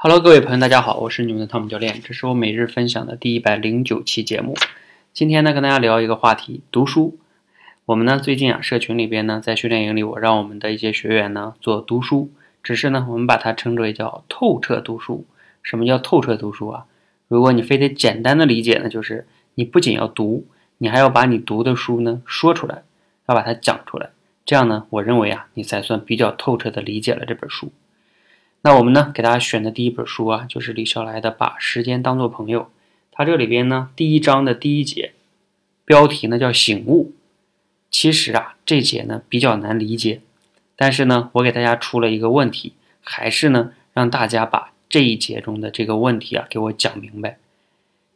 Hello，各位朋友，大家好，我是你们的汤姆教练，这是我每日分享的第一百零九期节目。今天呢，跟大家聊一个话题，读书。我们呢，最近啊，社群里边呢，在训练营里，我让我们的一些学员呢做读书，只是呢，我们把它称之为叫透彻读书。什么叫透彻读书啊？如果你非得简单的理解呢，就是你不仅要读，你还要把你读的书呢说出来，要把它讲出来。这样呢，我认为啊，你才算比较透彻的理解了这本书。那我们呢，给大家选的第一本书啊，就是李笑来的《把时间当作朋友》。它这里边呢，第一章的第一节，标题呢叫“醒悟”。其实啊，这节呢比较难理解，但是呢，我给大家出了一个问题，还是呢让大家把这一节中的这个问题啊给我讲明白。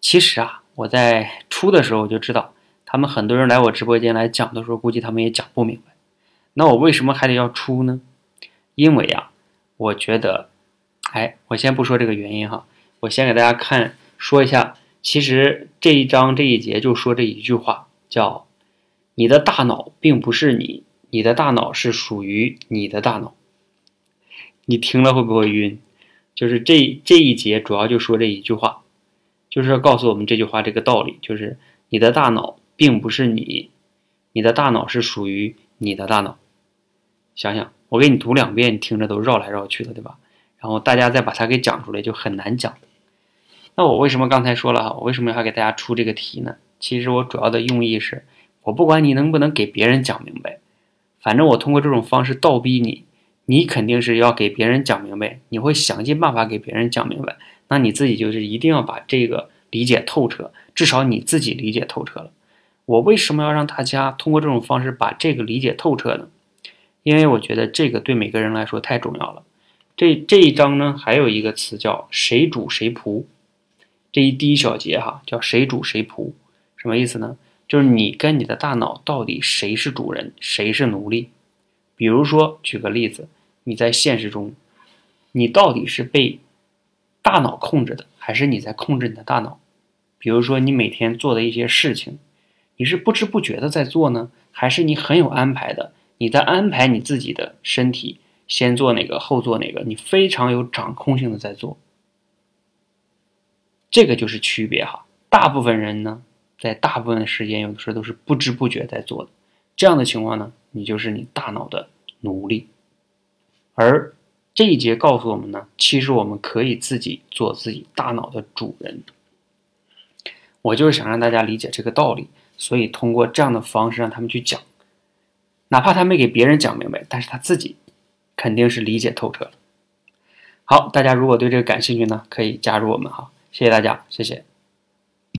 其实啊，我在出的时候我就知道，他们很多人来我直播间来讲的时候，估计他们也讲不明白。那我为什么还得要出呢？因为啊，我觉得，哎，我先不说这个原因哈，我先给大家看说一下，其实这一章这一节就说这一句话，叫“你的大脑并不是你，你的大脑是属于你的大脑”。你听了会不会晕？就是这这一节主要就说这一句话，就是告诉我们这句话这个道理，就是你的大脑并不是你，你的大脑是属于你的大脑。想想，我给你读两遍，你听着都绕来绕去的，对吧？然后大家再把它给讲出来，就很难讲。那我为什么刚才说了哈？我为什么要给大家出这个题呢？其实我主要的用意是，我不管你能不能给别人讲明白，反正我通过这种方式倒逼你，你肯定是要给别人讲明白，你会想尽办法给别人讲明白。那你自己就是一定要把这个理解透彻，至少你自己理解透彻了。我为什么要让大家通过这种方式把这个理解透彻呢？因为我觉得这个对每个人来说太重要了。这这一章呢，还有一个词叫“谁主谁仆”。这一第一小节哈，叫“谁主谁仆”，什么意思呢？就是你跟你的大脑到底谁是主人，谁是奴隶？比如说，举个例子，你在现实中，你到底是被大脑控制的，还是你在控制你的大脑？比如说，你每天做的一些事情，你是不知不觉的在做呢，还是你很有安排的？你在安排你自己的身体，先做哪个，后做哪个，你非常有掌控性的在做，这个就是区别哈。大部分人呢，在大部分的时间，有的时候都是不知不觉在做的，这样的情况呢，你就是你大脑的奴隶。而这一节告诉我们呢，其实我们可以自己做自己大脑的主人。我就是想让大家理解这个道理，所以通过这样的方式让他们去讲。哪怕他没给别人讲明白，但是他自己肯定是理解透彻了。好，大家如果对这个感兴趣呢，可以加入我们哈，谢谢大家，谢谢。